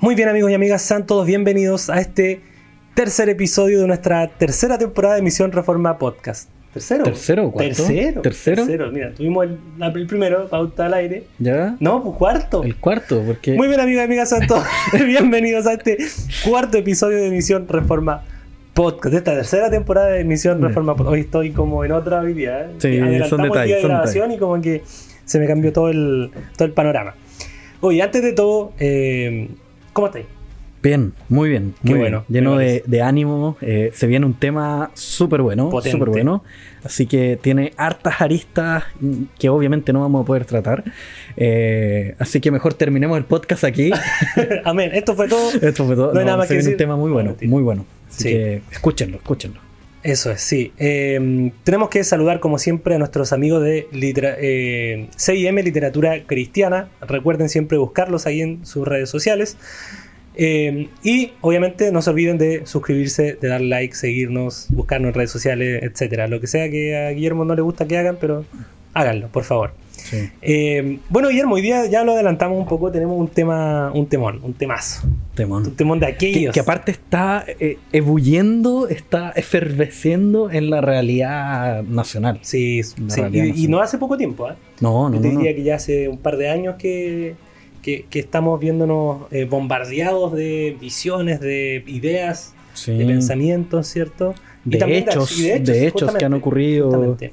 Muy bien amigos y amigas, sean todos bienvenidos a este tercer episodio de nuestra tercera temporada de Misión Reforma Podcast. ¿Tercero? ¿Tercero cuarto? ¿Tercero? ¿Tercero? Mira, tuvimos el, el primero, pauta al aire. ¿Ya? No, pues cuarto. El cuarto, porque... Muy bien amigos y amigas, sean todos bienvenidos a este cuarto episodio de Misión Reforma Podcast. De esta tercera temporada de Misión. Reforma Podcast. Hoy estoy como en otra hoy día. ¿eh? Sí, Adelantamos son el detalles, día de son grabación y como que se me cambió todo el, todo el panorama. Oye, antes de todo, eh, ¿cómo estáis? Bien, muy bien, Qué muy bueno, bien. Lleno de, de ánimo. eh, se viene un tema súper bueno, súper bueno. Así que tiene hartas aristas que obviamente no vamos a poder tratar. Eh, así que mejor terminemos el podcast aquí. Amén. Esto fue todo. Esto fue todo. No hay nada más se que viene decir. un tema muy No, bueno, muy bueno. Así Sí. que escúchenlo, escúchenlo. Eso es, sí. Eh, tenemos que saludar, como siempre, a nuestros amigos de litera- eh, CIM Literatura Cristiana. Recuerden siempre buscarlos ahí en sus redes sociales. Eh, y obviamente no se olviden de suscribirse, de dar like, seguirnos, buscarnos en redes sociales, etcétera. Lo que sea que a Guillermo no le gusta que hagan, pero háganlo, por favor. Sí. Eh, bueno, Guillermo, hoy día ya lo adelantamos un poco. Tenemos un tema, un temón, un temazo. Temón. Un temón de Que, aquellos. que aparte está eh, ebulliendo, está efervesciendo en la realidad nacional. Sí, sí. realidad Y, no hace poco tiempo, ¿ah? No, no, Yo te no. no. diría que ya hace un par de años que, que- que estamos viéndonos eh, bombardeados de visiones, de ideas, Sí. de pensamientos, ¿cierto? Y de hechos, de hechos, que han ocurrido. que,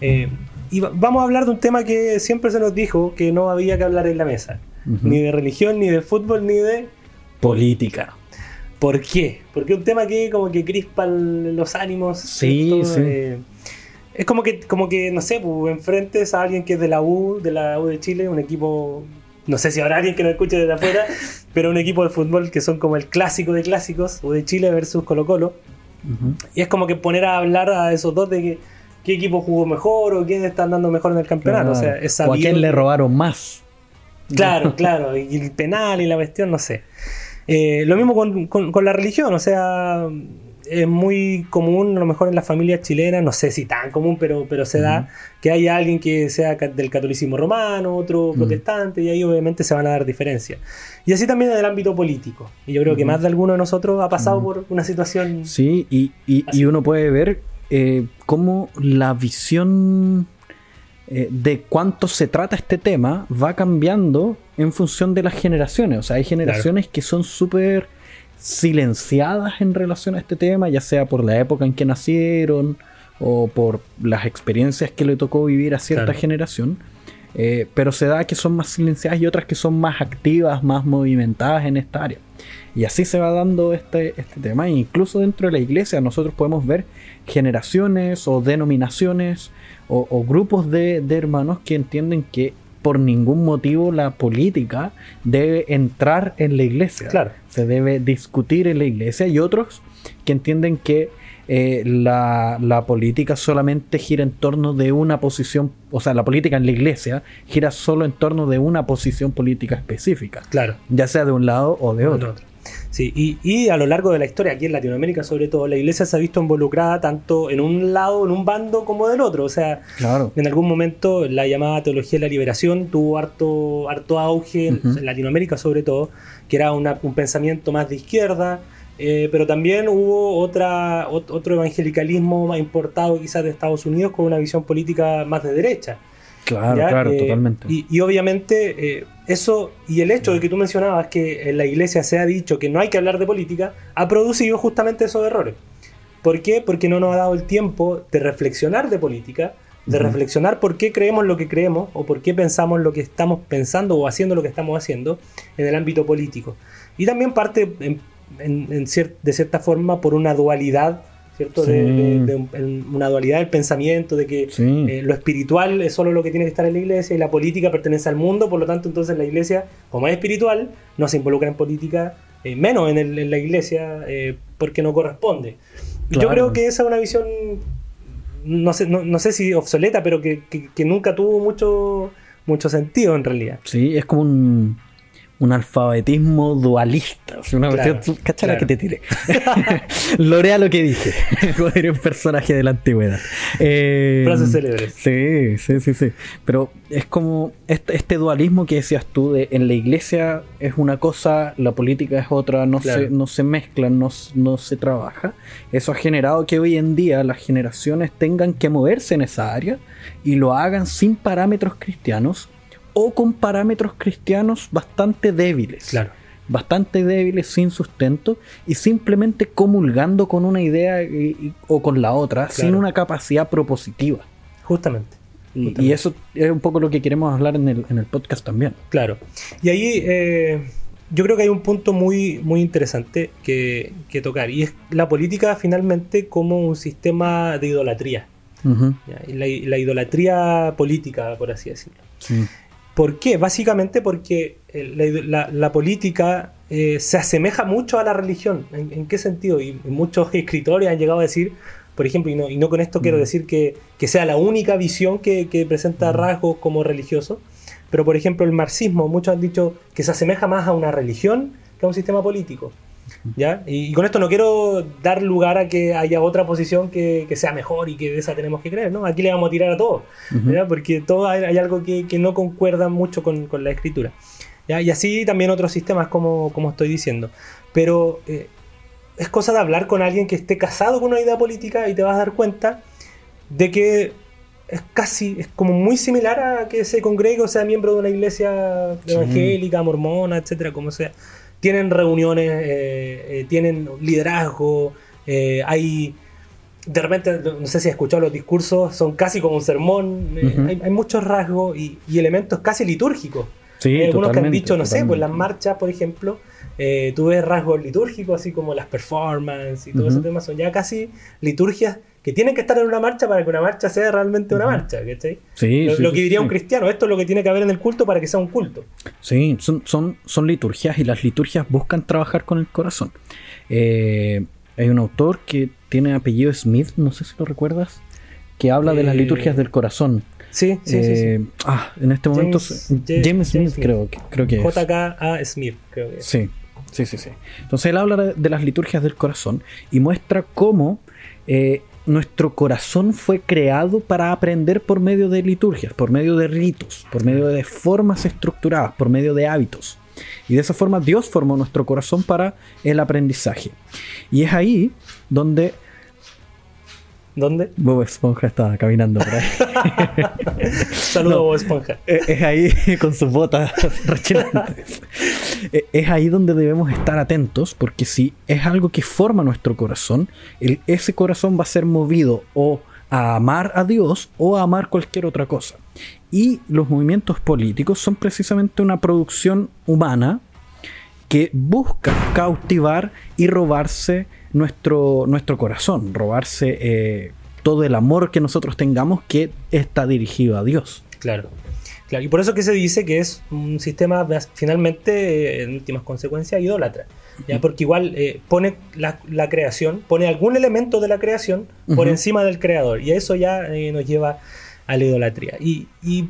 Eh, y va- vamos a hablar de un tema que siempre se nos dijo que no había que hablar en la mesa. Ni de religión, ni de fútbol, ni de... política. ¿Por qué? Porque es un tema que como que crispa los ánimos. Sí, sí. Eh, es como que, como que, no sé, pues, enfrentes a alguien que es de la U, de la U de Chile, un equipo, no sé si habrá alguien que nos escuche desde afuera, pero un equipo de fútbol que son como el clásico de clásicos, U de Chile versus Colo Colo. Y es como que poner a hablar a esos dos de que, qué equipo jugó mejor o quién está andando mejor en el campeonato. O sea, es o a quién le robaron más. Claro, claro, y el penal y la cuestión, no sé. Eh, lo mismo con, con- con la religión, o sea, es muy común, a lo mejor en las familias chilenas, no sé si tan común, pero, pero se da que haya alguien que sea del catolicismo romano, otro protestante, y ahí obviamente se van a dar diferencias. Y así también en el ámbito político. Y yo creo que más de alguno de nosotros ha pasado por una situación... Sí, y, y uno puede ver eh, cómo la visión eh, de cuánto se trata este tema va cambiando en función de las generaciones. O sea, hay generaciones que son súper silenciadas en relación a este tema, ya sea por la época en que nacieron o por las experiencias que le tocó vivir a cierta Claro. generación. Eh, pero se da que son más silenciadas y otras que son más activas, más movimentadas en esta área. Y así se va dando este, este tema. E incluso dentro de la iglesia nosotros podemos ver generaciones o denominaciones o, o grupos de, de hermanos que entienden que por ningún motivo la política debe entrar en la iglesia. Claro. Se debe discutir en la iglesia. Y otros que entienden que eh, la, la política solamente gira en torno de una posición, o sea, la política en la iglesia gira solo en torno de una posición política específica, Claro. ya sea de un lado o de otro. otro. Sí, y, y a lo largo de la historia, aquí en Latinoamérica sobre todo, la iglesia se ha visto involucrada tanto en un lado, en un bando, como del otro. O sea, Claro. en algún momento la llamada teología de la liberación tuvo harto, harto auge, en Latinoamérica sobre todo, que era una- un pensamiento más de izquierda, eh, pero también hubo otra, ot- otro evangelicalismo más importado quizás de Estados Unidos con una visión política más de derecha. Claro, ¿ya? claro, Eh, totalmente. Y, y obviamente eh, eso y el hecho de que tú mencionabas que en la iglesia se ha dicho que no hay que hablar de política ha producido justamente esos errores. ¿Por qué? Porque no nos ha dado el tiempo de reflexionar de política, de Ujú. reflexionar por qué creemos lo que creemos o por qué pensamos lo que estamos pensando o haciendo lo que estamos haciendo en el ámbito político. Y también parte en- en- en cier- de cierta forma por una dualidad, ¿cierto? De, Sí. de- de un- en una dualidad del pensamiento, de que Sí. eh, lo espiritual es solo lo que tiene que estar en la iglesia y la política pertenece al mundo, por lo tanto entonces la iglesia, como es espiritual, no se involucra en política, eh, menos en, el- en la iglesia, eh, porque no corresponde. Yo Claro. creo que esa es una visión, no sé, no, no sé si obsoleta, pero que, que- que nunca tuvo mucho, mucho sentido en realidad. Sí, es como un, un alfabetismo dualista. Una Claro, cuestión- cacha la claro. que te tiré. Lorea lo que dije. Como diría un personaje de la antigüedad. Eh, Frases célebres. Sí, sí, sí, sí. Pero es como este, este dualismo que decías tú, de en la iglesia es una cosa, la política es otra, no, Claro. se, no se mezclan, no, no se trabaja. Eso ha generado que hoy en día las generaciones tengan que moverse en esa área y lo hagan sin parámetros cristianos o con parámetros cristianos bastante débiles Claro. bastante débiles, sin sustento, y simplemente comulgando con una idea y- y- o con la otra, sin una capacidad propositiva. Justamente. Y, eso es un poco lo que queremos hablar en el, en el podcast también. Claro. Y ahí eh, yo creo que hay un punto muy, muy interesante que, que tocar. Y es la política finalmente como un sistema de idolatría. La, la idolatría política, por así decirlo. sí. ¿Por qué? Básicamente porque la, la- la política eh, se asemeja mucho a la religión. ¿En, en qué sentido? Y muchos escritores han llegado a decir, por ejemplo, y no, y no con esto quiero Mm. decir que, que sea la única visión que, que presenta Mm. rasgos como religiosos, pero por ejemplo el marxismo, muchos han dicho que se asemeja más a una religión que a un sistema político. ¿Ya? Y, y con esto no quiero dar lugar a que haya otra posición que, que sea mejor y que de esa tenemos que creer, ¿no? Aquí le vamos a tirar a todos. Ujú. ¿verdad? Porque todo hay, hay algo que, que no concuerda mucho con, con la escritura. ¿ya? Y así también otros sistemas, como, como estoy diciendo. Pero eh, es cosa de hablar con alguien que esté casado con una idea política y te vas a dar cuenta de que es casi, es como muy similar a que se congregue o sea miembro de una iglesia Sí. evangélica, mormona, etcétera, como sea. Tienen reuniones, eh, eh, tienen liderazgo, eh, hay de repente, no sé si has escuchado los discursos, son casi como un sermón, hay, hay muchos rasgos y, y elementos casi litúrgicos. Sí, hay algunos que han dicho, no sé, pues las marchas, por ejemplo, tú ves rasgos litúrgicos, así como las performances y todo Ujú. ese tema, son ya casi liturgias que tienen que estar en una marcha para que una marcha sea realmente una marcha, ¿cachai? Sí, lo sí, lo que diría sí. un cristiano, esto es lo que tiene que haber en el culto para que sea un culto. Sí, son, son, son liturgias y las liturgias buscan trabajar con el corazón. Eh, hay un autor que tiene apellido Smith, no sé si lo recuerdas, que habla de las Eh, liturgias del corazón. Sí, sí, sí, sí. Eh, Ah, en este momento James- James- James, Smith, creo que creo que es. JK Smith, creo que es. Sí, sí, sí, sí. Entonces él habla de, de las liturgias del corazón y muestra cómo eh, nuestro corazón fue creado para aprender por medio de liturgias, por medio de ritos, por medio de formas estructuradas, por medio de hábitos. Y de esa forma Dios formó nuestro corazón para el aprendizaje. Y es ahí donde ¿Dónde? Bob Esponja estaba caminando por ahí. Saludos, No. Bob Esponja. Eh, es ahí con sus botas rechinantes. Eh, Es ahí donde debemos estar atentos, porque si es algo que forma nuestro corazón, el- ese corazón va a ser movido o a amar a Dios o a amar cualquier otra cosa. Y los movimientos políticos son precisamente una producción humana que busca cautivar y robarse nuestro, nuestro corazón, robarse eh, todo el amor que nosotros tengamos que está dirigido a Dios. Claro. claro. Y por eso que se dice que es un sistema finalmente, eh, en últimas consecuencias, idólatra. ¿ya? Porque igual eh, pone la, la creación, pone algún elemento de la creación por encima del creador. Y eso ya eh, nos lleva a la idolatría. Y, y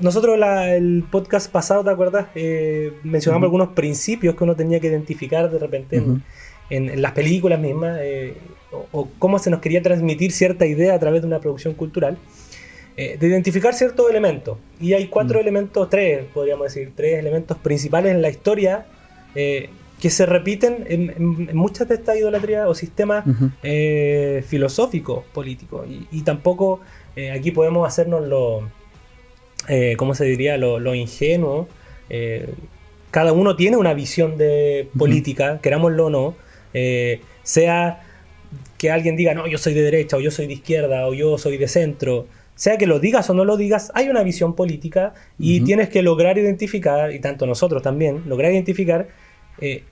nosotros la- el podcast pasado, ¿te acuerdas? Eh, mencionamos algunos principios que uno tenía que identificar de repente en- en las películas mismas, eh, o, o cómo se nos quería transmitir cierta idea a través de una producción cultural, eh, de identificar ciertos elementos. Y hay cuatro Mm. elementos, tres, podríamos decir, tres elementos principales en la historia eh, que se repiten en, en- en muchas de estas idolatrías o sistemas filosóficos, políticos. Y, y tampoco aquí podemos hacernos lo, ¿cómo se diría? Lo, lo ingenuo. Cada uno tiene una visión de política, querámoslo o no. Eh, sea que alguien diga, no, yo soy de derecha, o yo soy de izquierda, o yo soy de centro. Sea que lo digas o no lo digas, hay una visión política y tienes que lograr identificar, y tanto nosotros también, lograr identificar eh,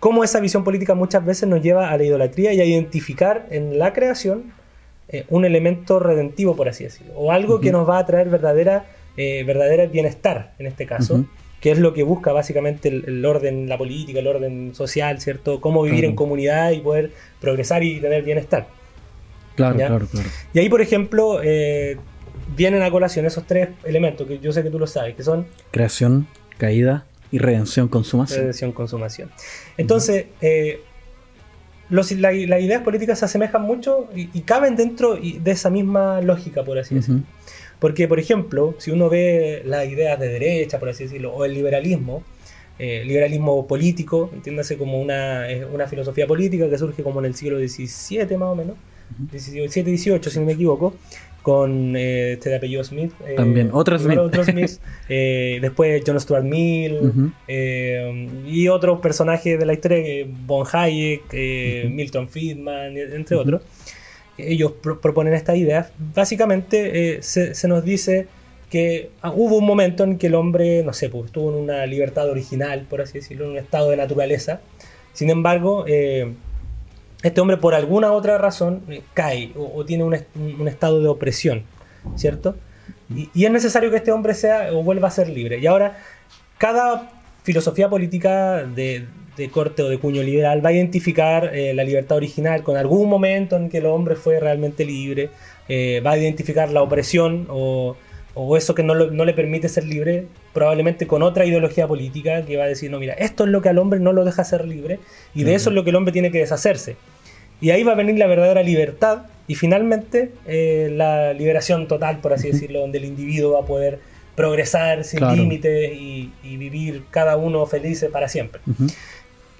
cómo esa visión política muchas veces nos lleva a la idolatría y a identificar en la creación eh, un elemento redentivo, por así decirlo, o algo que nos va a traer verdadera, eh, verdadera bienestar, en este caso. Que es lo que busca básicamente el, el orden, la política, el orden social, ¿cierto? Cómo vivir Claro. en comunidad y poder progresar y tener bienestar. Claro, ¿Ya? claro, claro. Y ahí, por ejemplo, eh, vienen a colación esos tres elementos, que yo sé que tú lo sabes, que son Creación, caída y redención consumación. Redención consumación. Entonces, eh, las ideas políticas se asemejan mucho y, caben dentro de esa misma lógica, por así decirlo. Porque, por ejemplo, si uno ve las ideas de derecha, por así decirlo, o el liberalismo, eh, liberalismo político, entiéndase como una, una, filosofía política que surge como en el siglo XVII más o menos, XVII, XVIII si no me equivoco, con eh, este de apellido Smith. Eh, También, otro Smith. Eh, después John Stuart Mill y otros personajes de la historia, Von Hayek, Milton Friedman, entre otros. Ellos proponen esta idea. Básicamente se, se, nos dice que ah, hubo un momento en que el hombre, no sé, pues, estuvo en una libertad original, por así decirlo, en un estado de naturaleza. Sin embargo, este hombre por alguna otra razón eh, cae o, tiene un, estado de opresión, ¿cierto? Y, es necesario que este hombre sea o vuelva a ser libre. Y ahora, cada filosofía política de, corte o de cuño liberal va a identificar eh, la libertad original con algún momento en que el hombre fue realmente libre, eh, va a identificar la opresión o, eso que no, no, le permite ser libre, probablemente con otra ideología política que va a decir, no, mira, esto es lo que al hombre no lo deja ser libre y de eso es lo que el hombre tiene que deshacerse. Y ahí va a venir la verdadera libertad y finalmente eh, la liberación total, por así decirlo, donde el individuo va a poder progresar sin límites y, vivir cada uno feliz para siempre.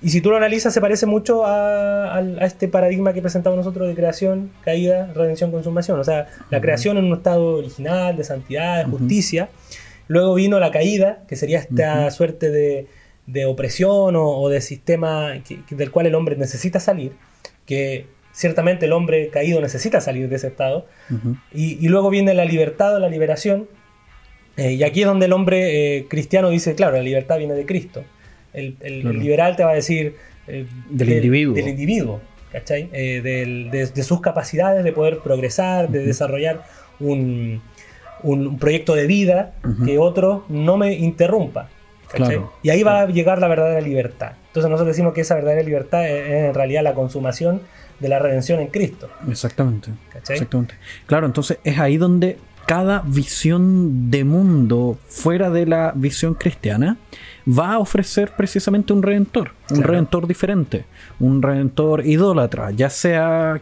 Y si tú lo analizas, se parece mucho a, este paradigma que presentamos nosotros de creación, caída, redención, consumación. O sea, la creación en un estado original, de santidad, de justicia. Luego vino la caída, que sería esta suerte de, opresión o, de sistema del cual el hombre necesita salir que ciertamente el hombre caído necesita salir de ese estado. y, luego viene la libertad o la liberación. Eh, y aquí es donde el hombre eh, cristiano dice, claro, la libertad viene de Cristo. El, liberal te va a decir eh, del, individuo. Del individuo, ¿cachai? de, sus capacidades de poder progresar, de desarrollar un, un, proyecto de vida que otro no me interrumpa. Y ahí va a llegar la verdadera libertad. Entonces nosotros decimos que esa verdadera libertad es, en realidad la consumación de la redención en Cristo. Exactamente. Exactamente. Claro, entonces es ahí donde cada visión de mundo fuera de la visión cristiana va a ofrecer precisamente un redentor, un redentor diferente, un redentor idólatra, ya sea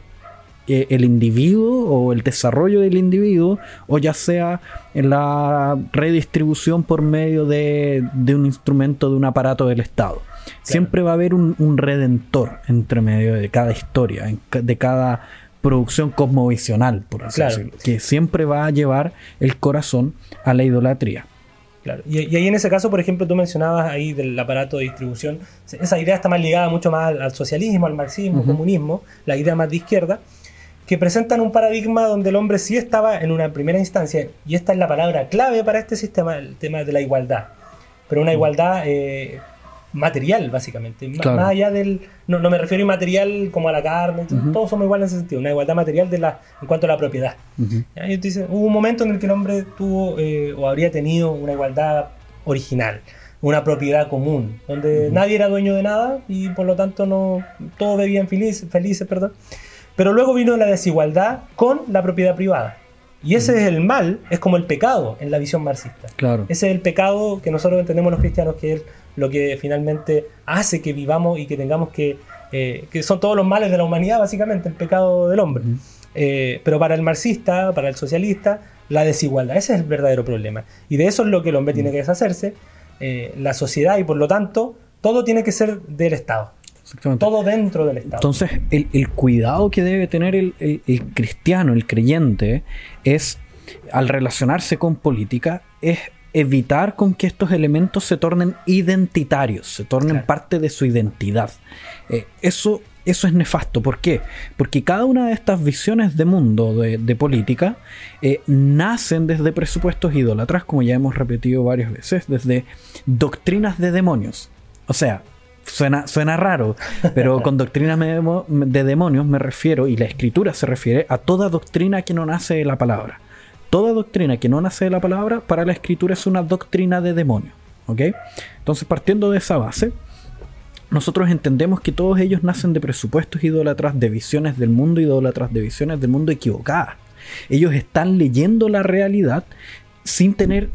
el individuo o el desarrollo del individuo o ya sea la redistribución por medio de, un instrumento, de un aparato del Estado. Siempre va a haber un, redentor entre medio de cada historia, de cada producción cosmovisional, por así decirlo, que siempre va a llevar el corazón a la idolatría. Claro. Y, ahí en ese caso, por ejemplo, tú mencionabas ahí del aparato de distribución, esa idea está más ligada mucho más al, socialismo, al marxismo, al comunismo, la idea más de izquierda, que presentan un paradigma donde el hombre sí estaba en una primera instancia, y esta es la palabra clave para este sistema, el tema de la igualdad, pero una igualdad eh, material, básicamente, más allá del... No, me refiero a inmaterial como a la carne, todos somos iguales en ese sentido, una igualdad material de la, en cuanto a la propiedad. hubo un momento en el que el hombre tuvo eh, o habría tenido una igualdad original una propiedad común, donde nadie era dueño de nada y por lo tanto no todos vivían felices, felices perdón, pero luego vino la desigualdad con la propiedad privada. Y ese es el mal, es como el pecado en la visión marxista. Claro. Ese es el pecado que nosotros entendemos los cristianos, que es lo que finalmente hace que vivamos y que tengamos que... Eh, que son todos los males de la humanidad, básicamente, el pecado del hombre. Eh, pero para el marxista, para el socialista, la desigualdad, ese es el verdadero problema. Y de eso es lo que el hombre tiene que deshacerse, eh, la sociedad y por lo tanto, todo tiene que ser del Estado. Todo dentro del Estado. Entonces, el, cuidado que debe tener el, cristiano, el creyente, es, al relacionarse con política, es evitar con que estos elementos se tornen identitarios, se tornen parte de su identidad. Eh, eso, eso es nefasto. ¿Por qué? Porque cada una de estas visiones de mundo, de, política, eh, nacen desde presupuestos idólatras, como ya hemos repetido varias veces, desde doctrinas de demonios. O sea, Suena, suena raro, pero con doctrina de demonios me refiero, y la escritura se refiere a toda doctrina que no nace de la palabra. Toda doctrina que no nace de la palabra, para la escritura es una doctrina de demonio. ¿Ok? Entonces, partiendo de esa base, nosotros entendemos que todos ellos nacen de presupuestos idólatras, de visiones del mundo idólatras, de visiones del mundo equivocadas. Ellos están leyendo la realidad sin tener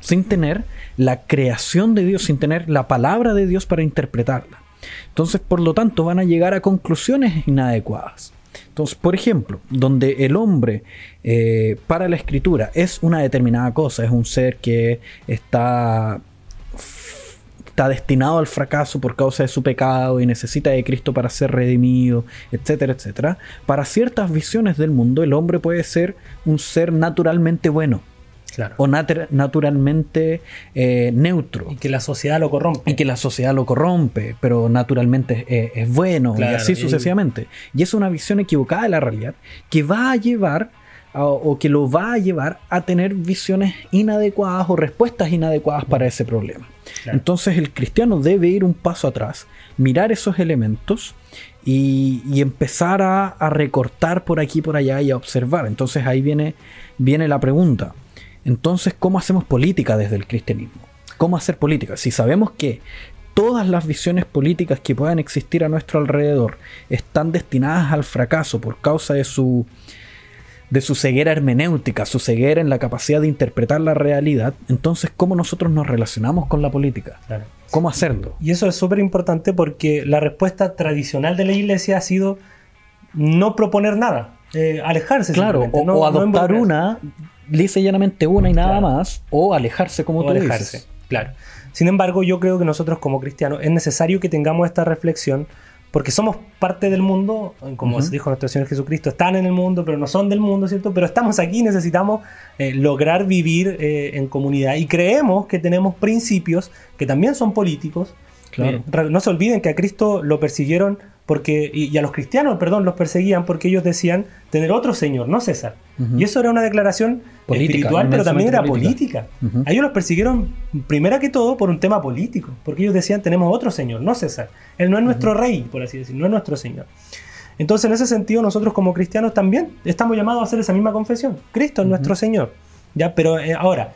sin tener la creación de Dios, sin tener la palabra de Dios para interpretarla. Entonces, por lo tanto, van a llegar a conclusiones inadecuadas. Entonces, por ejemplo, donde el hombre eh, para la escritura es una determinada cosa, es un ser que está está destinado al fracaso por causa de su pecado y necesita de Cristo para ser redimido, etcétera, etcétera. Para ciertas visiones del mundo, el hombre puede ser un ser naturalmente bueno. O naturalmente eh, neutro. Y que la sociedad lo corrompe. Y que la sociedad lo corrompe, pero naturalmente es, bueno, y así sucesivamente. Y es una visión equivocada de la realidad que va a llevar o que lo va a llevar a tener visiones inadecuadas o respuestas inadecuadas para ese problema. Entonces el cristiano debe ir un paso atrás, mirar esos elementos y, empezar a, recortar por aquí y por allá y a observar. Entonces ahí viene, viene la pregunta. Entonces, ¿cómo hacemos política desde el cristianismo? ¿Cómo hacer política? Si sabemos que todas las visiones políticas que puedan existir a nuestro alrededor están destinadas al fracaso por causa de su de su ceguera hermenéutica, su ceguera en la capacidad de interpretar la realidad, entonces cómo nosotros nos relacionamos con la política. ¿Cómo hacerlo? Y eso es súper importante porque la respuesta tradicional de la iglesia ha sido no proponer nada, eh, alejarse. Claro, o, adoptar una, lisa y llanamente una y nada más, o alejarse como tú alejarse, dices. Claro. Sin embargo, yo creo que nosotros como cristianos es necesario que tengamos esta reflexión porque somos parte del mundo, como dijo nuestro Señor Jesucristo, están en el mundo, pero no son del mundo, ¿cierto? Pero estamos aquí, necesitamos eh, lograr vivir eh, en comunidad y creemos que tenemos principios que también son políticos. Claro. Eh, no se olviden que a Cristo lo persiguieron porque, y, a los cristianos, perdón, los perseguían porque ellos decían tener otro Señor, no César. Y eso era una declaración espiritual, pero también era política. A ellos los persiguieron, primero que todo, por un tema político, porque ellos decían tenemos otro Señor, no César. Él no es nuestro rey, por así decirlo, no es nuestro Señor. Entonces, en ese sentido, nosotros como cristianos también estamos llamados a hacer esa misma confesión. Cristo es nuestro Señor. ¿ya? Pero eh, ahora,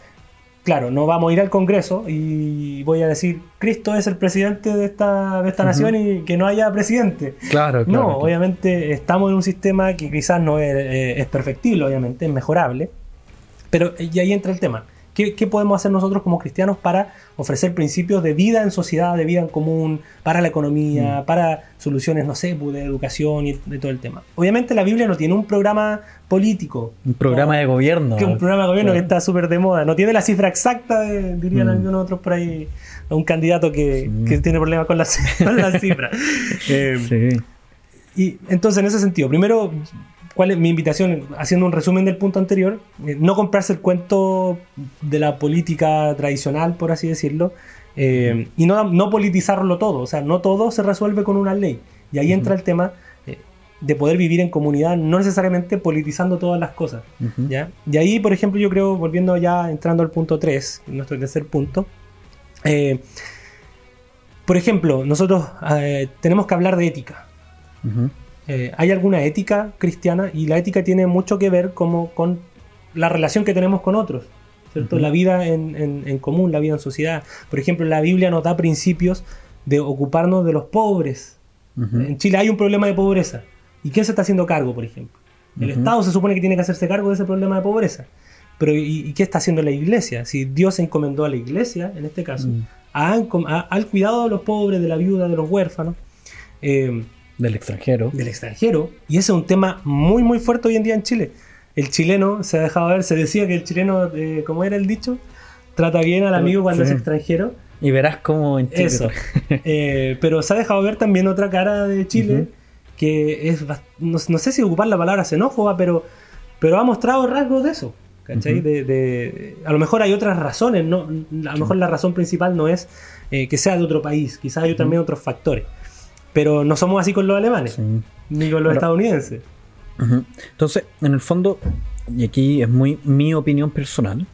claro, no vamos a ir al Congreso y voy a decir, Cristo es el presidente de esta, de esta nación y que no haya presidente. Claro, claro. No, obviamente estamos en un sistema que quizás no es, eh, es perfectible, obviamente, es mejorable. Pero y ahí entra el tema. ¿Qué, podemos hacer nosotros como cristianos para ofrecer principios de vida en sociedad, de vida en común, para la economía, mm. para soluciones, no sé, pues, de educación y de todo el tema? Obviamente la Biblia no tiene un programa político. Un programa de gobierno. Que un programa de gobierno que está súper de moda. No tiene la cifra exacta, de, dirían mm. algunos otros por ahí, un candidato que, tiene problemas con la, cifra. Eh, sí. Y entonces, en ese sentido, primero ¿Cuál es mi invitación? Haciendo un resumen del punto anterior, eh, no comprarse el cuento de la política tradicional, por así decirlo, eh, y no, no, politizarlo todo, o sea, no todo se resuelve con una ley. Y ahí entra el tema eh, de poder vivir en comunidad, no necesariamente politizando todas las cosas. ¿ya? Y ahí, por ejemplo, yo creo, volviendo ya, entrando al punto 3, nuestro tercer punto, por ejemplo, nosotros tenemos que hablar de ética. Eh, hay alguna ética cristiana y la ética tiene mucho que ver como con la relación que tenemos con otros, ¿cierto? La vida en, común, la vida en sociedad. Por ejemplo, la Biblia nos da principios de ocuparnos de los pobres. En Chile hay un problema de pobreza. ¿Y quién se está haciendo cargo, por ejemplo? El Estado se supone que tiene que hacerse cargo de ese problema de pobreza. Pero ¿y, qué está haciendo la iglesia? Si Dios encomendó a la iglesia, en este caso, mm. al cuidado de los pobres, de la viuda, de los huérfanos, eh, del extranjero. Del extranjero. Y ese es un tema muy, muy fuerte hoy en día en Chile. El chileno se ha dejado ver, se decía que el chileno, eh, como era el dicho, trata bien al amigo cuando es extranjero. Y verás cómo en Chile. Eso. Eh, pero se ha dejado ver también otra cara de Chile, que es, no, sé si ocupar la palabra xenófoba, pero, pero ha mostrado rasgos de eso. ¿cachai? de, a lo mejor hay otras razones, ¿no? a lo mejor la razón principal no es eh, que sea de otro país, quizás hay también otros factores. Pero no somos así con los alemanes, ni con los estadounidenses. Entonces, en el fondo, y aquí es muy mi opinión personal,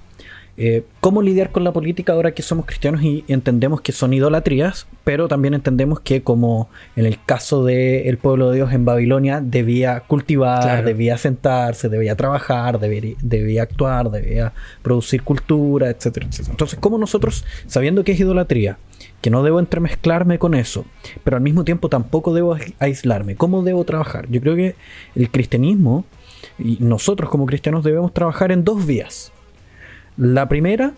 eh, cómo lidiar con la política ahora que somos cristianos y entendemos que son idolatrías, pero también entendemos que como en el caso del pueblo de Dios en Babilonia debía cultivar, debía sentarse, debía trabajar, debía, debía actuar, debía producir cultura, etcétera, etcétera. Entonces, ¿cómo nosotros, sabiendo que es idolatría, que no debo entremezclarme con eso, pero al mismo tiempo tampoco debo aislarme. ¿Cómo debo trabajar? Yo creo que el cristianismo y nosotros como cristianos debemos trabajar en dos vías. La primera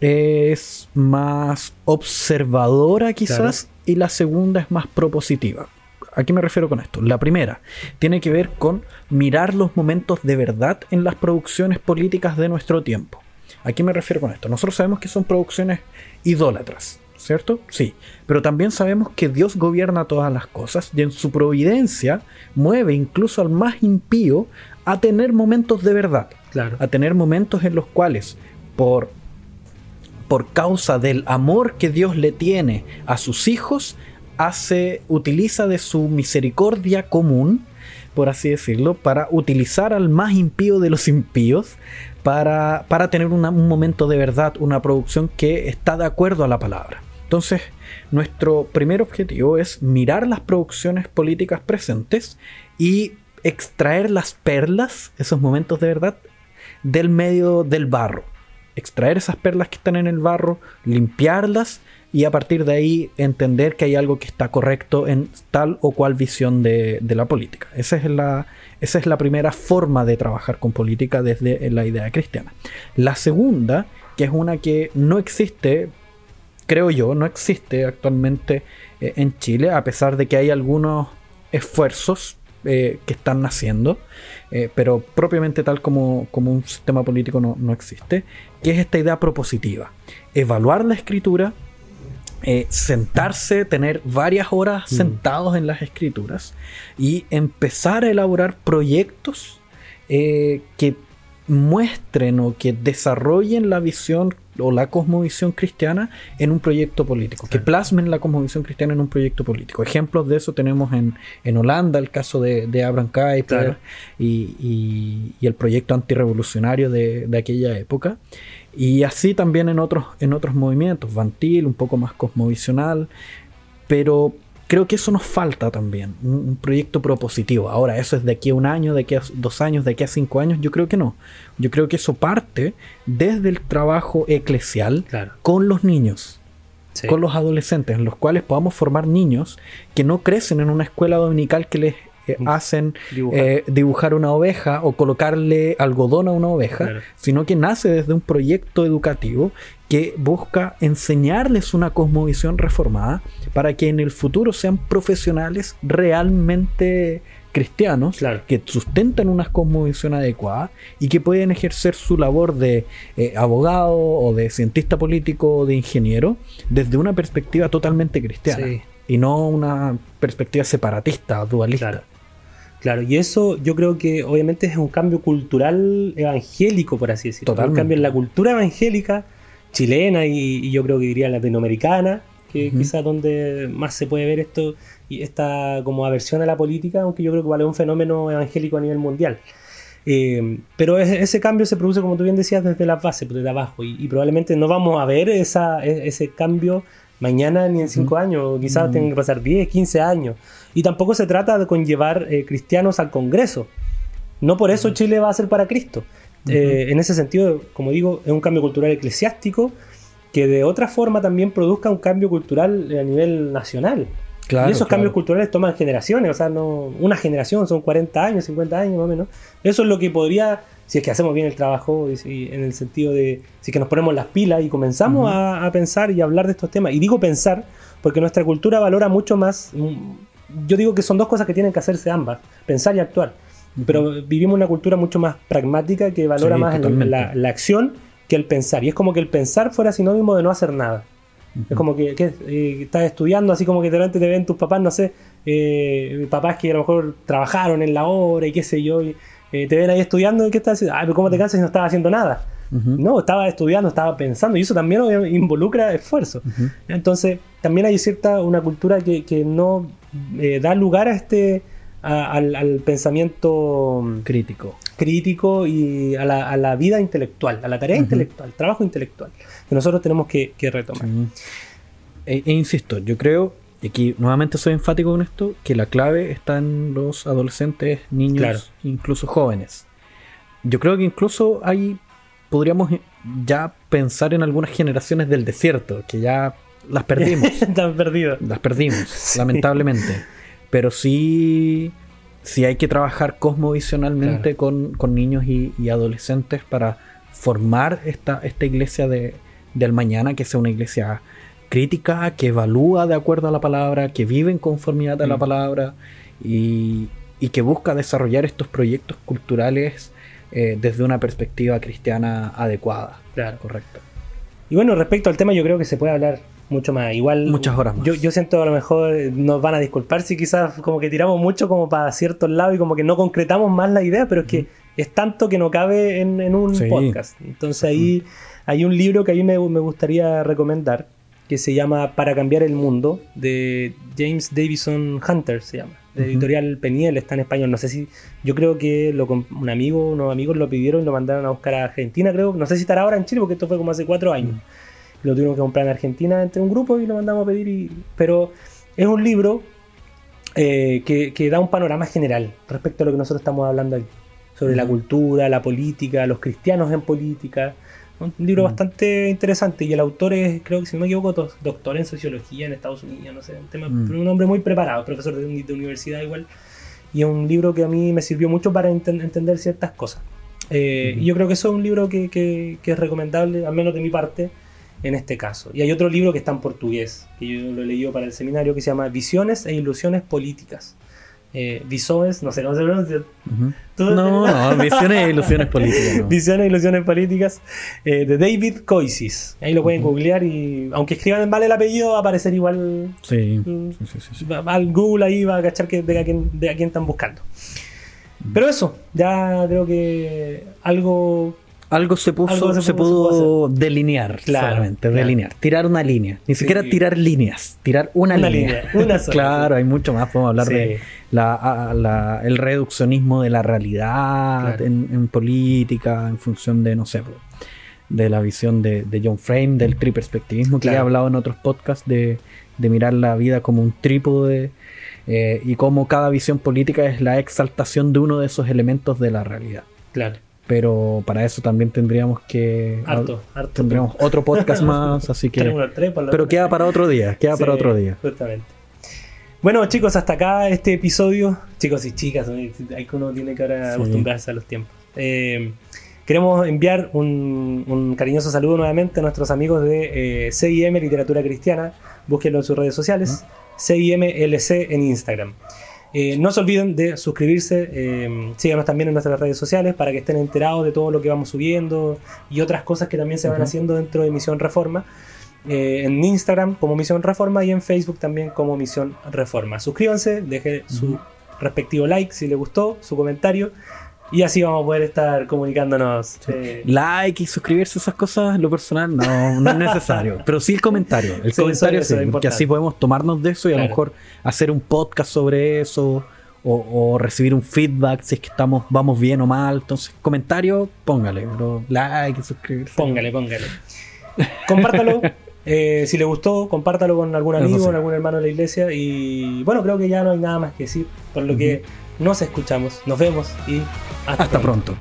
es más observadora quizás y la segunda es más propositiva. ¿A qué me refiero con esto? La primera tiene que ver con mirar los momentos de verdad en las producciones políticas de nuestro tiempo. ¿A qué me refiero con esto? Nosotros sabemos que son producciones idólatras, ¿cierto? Sí, pero también sabemos que Dios gobierna todas las cosas y en su providencia mueve incluso al más impío a tener momentos de verdad, Claro. a tener momentos en los cuales por por causa del amor que Dios le tiene a sus hijos, hace, utiliza de su misericordia común, por así decirlo, para utilizar al más impío de los impíos, para, para tener una- un momento de verdad, una producción que está de acuerdo a la palabra. Entonces, nuestro primer objetivo es mirar las producciones políticas presentes y extraer las perlas, esos momentos de verdad, del medio del barro. Extraer esas perlas que están en el barro, limpiarlas y a partir de ahí entender que hay algo que está correcto en tal o cual visión de, de la política. Esa es la, esa es la primera forma de trabajar con política desde la idea cristiana. La segunda, que es una que no existe, creo yo, no existe actualmente eh, en Chile, a pesar de que hay algunos esfuerzos eh, que están naciendo, eh, pero propiamente tal como, como un sistema político no, no existe, que es esta idea propositiva. Evaluar la escritura, eh, sentarse, tener varias horas sentados en las escrituras y empezar a elaborar proyectos eh, que muestren o que desarrollen la visión o la cosmovisión cristiana en un proyecto político, que plasmen la cosmovisión cristiana en un proyecto político. Ejemplos de eso tenemos en, en Holanda, el caso de, de Abraham Kuyper Claro. y, y- y el proyecto antirrevolucionario de, de aquella época. Y así también en otros, en otros movimientos, Vantil, un poco más cosmovisional, pero creo que eso nos falta también, un, proyecto propositivo. Ahora, eso es de aquí a un año, de aquí a dos años, de aquí a cinco años, yo creo que no. Yo creo que eso parte desde el trabajo eclesial Claro. con los niños, Sí. con los adolescentes, en los cuales podamos formar niños que no crecen en una escuela dominical que les eh, hacen Dibujar. eh, dibujar una oveja o colocarle algodón a una oveja, Claro. sino que nace desde un proyecto educativo que busca enseñarles una cosmovisión reformada para que en el futuro sean profesionales realmente cristianos Claro. que sustentan una cosmovisión adecuada y que pueden ejercer su labor de eh, abogado o de cientista político o de ingeniero desde una perspectiva totalmente cristiana Sí. y no una perspectiva separatista, dualista. Claro. Claro, y eso yo creo que obviamente es un cambio cultural evangélico, por así decirlo. Totalmente. Un cambio en la cultura evangélica chilena y, y yo creo que diría latinoamericana, que Ujú. quizás donde más se puede ver esto y esta como aversión a la política, aunque yo creo que vale un fenómeno evangélico a nivel mundial. Eh, pero ese, ese cambio se produce, como tú bien decías, desde la base, desde abajo, y, y probablemente no vamos a ver esa, e- ese cambio mañana ni en cinco años, o quizás Mm. tengan que pasar 10, 15 años. Y tampoco se trata de conllevar eh, cristianos al Congreso. No por eso Chile va a ser para Cristo. Eh, en ese sentido, como digo, es un cambio cultural eclesiástico que de otra forma también produzca un cambio cultural a nivel nacional. Claro, y esos claro. cambios culturales toman generaciones, o sea, no una generación, son 40 años, 50 años más o menos. Eso es lo que podría, si es que hacemos bien el trabajo, y si- en el sentido de, si es que nos ponemos las pilas y comenzamos a, a pensar y a hablar de estos temas. Y digo pensar, porque nuestra cultura valora mucho más, mm, yo digo que son dos cosas que tienen que hacerse ambas, pensar y actuar. Pero vivimos una cultura mucho más pragmática que valora Sí, más el- la, la acción que el pensar. Y es como que el pensar fuera sinónimo de no hacer nada. Es como que, que, eh, estás estudiando, así como que de repente te ven tus papás, no sé, eh, papás que a lo mejor trabajaron en la obra y qué sé yo, y, eh, te ven ahí estudiando y qué estás haciendo. Ay, pero ¿cómo te cansas si no estabas haciendo nada? No, estaba estudiando, estaba pensando, y eso también involucra esfuerzo. Entonces, también hay cierta una cultura que, que no eh, da lugar a este a- al, al pensamiento Crítico. crítico y a la, a la vida intelectual, a la tarea intelectual, trabajo intelectual, que nosotros tenemos que, que retomar. E, e insisto, yo creo, aquí nuevamente soy enfático con esto, que la clave está en los adolescentes, niños, Claro. incluso jóvenes. Yo creo que incluso hay, podríamos ya pensar en algunas generaciones del desierto, que ya las perdimos. Están perdidos. las perdimos, Sí. lamentablemente. Pero sí, sí hay que trabajar cosmovisionalmente con, con niños y, y adolescentes para formar esta, esta iglesia de, del mañana que sea una iglesia crítica, que evalúa de acuerdo a la palabra, que vive en conformidad a la Mm. palabra y, y que busca desarrollar estos proyectos culturales eh, desde una perspectiva cristiana adecuada. Claro. Correcto. Y bueno, respecto al tema, yo creo que se puede hablar mucho más. Igual. Muchas horas más. Yo, yo siento a lo mejor eh, nos van a disculpar si quizás como que tiramos mucho como para ciertos lados y como que no concretamos más la idea, pero es que es tanto que no cabe en, en un Sí. podcast. Entonces ahí hay un libro que a mí me, me gustaría recomendar que se llama Para cambiar el mundo de James Davison Hunter, se llama. De editorial Peniel, está en español. No sé si. Yo creo que lo, un amigo, unos amigos lo pidieron y lo mandaron a buscar a Argentina, creo. No sé si estará ahora en Chile, porque esto fue como hace cuatro años. Lo tuvimos que comprar en Argentina entre un grupo y lo mandamos a pedir. y- Pero es un libro eh, que, que da un panorama general respecto a lo que nosotros estamos hablando aquí. Sobre la cultura, la política, los cristianos en política. Un libro Ujú. bastante interesante y el autor es, creo que si no me equivoco, do- doctor en sociología en Estados Unidos, no sé, un, tema, Mm. un hombre muy preparado, profesor de, de universidad igual. Y es un libro que a mí me sirvió mucho para enten- entender ciertas cosas. Eh, Ujú. Y yo creo que eso es un libro que, que- que es recomendable, al menos de mi parte, en este caso. Y hay otro libro que está en portugués, que yo lo he leído para el seminario, que se llama Visiones e Ilusiones Políticas. Eh, Visoes, no sé cómo se pronuncia. ¿Tú- No, no, visiones e ilusiones políticas. no. Visiones e Ilusiones Políticas eh, de David Coisis. Ahí lo pueden googlear y aunque escriban en vale el apellido va a aparecer igual Sí, Mm. sí, sí, sí, al Google ahí va a cachar que, de, a quién, de a quién están buscando. Pero eso, ya creo que algo Algo se puso, Algo se se, pudo- delinear Claro, solamente, claro. delinear, tirar una línea, ni Sí. siquiera tirar líneas, tirar una, Una línea. línea, una sola. claro, hay mucho más, podemos hablar Sí. de la, a- la- el reduccionismo de la realidad Claro. en, en política, en función de, no sé, de la visión de, de John Frame, del triperspectivismo, que he hablado en otros podcasts de, de mirar la vida como un trípode eh, y cómo cada visión política es la exaltación de uno de esos elementos de la realidad. claro, Pero para eso también tendríamos que. harto, harto. Tendríamos otro podcast más, así que. Pero queda para otro día, queda para otro día. Justamente. Bueno, chicos, hasta acá este episodio. Chicos y chicas, hay que uno tiene que ahora Sí. acostumbrarse a los tiempos. Eh, queremos enviar un, un cariñoso saludo nuevamente a nuestros amigos de eh, CIM Literatura Cristiana. Búsquenlo en sus redes sociales. CIMLC en Instagram. Eh, no se olviden de suscribirse, eh, síganos también en nuestras redes sociales para que estén enterados de todo lo que vamos subiendo y otras cosas que también se van haciendo dentro de Misión Reforma. Eh, en Instagram como Misión Reforma y en Facebook también como Misión Reforma. Suscríbanse, dejen su respectivo like si les gustó, su comentario y así vamos a poder estar comunicándonos. eh, Like y suscribirse, esas cosas, lo personal, no, no es necesario. Pero sí el comentario. El Sí, comentario eso- eso sí, es porque así podemos tomarnos de eso y a lo mejor hacer un podcast sobre eso. O, o recibir un feedback si es que estamos, vamos bien o mal. Entonces, comentario, póngale, bro. Like y suscribirse. Póngale, póngale. Compártalo. eh, si le gustó, compártalo con algún Eso amigo, con algún hermano de la iglesia. Y bueno, creo que ya no hay nada más que decir. Por lo que nos escuchamos, nos vemos y hasta, pronto.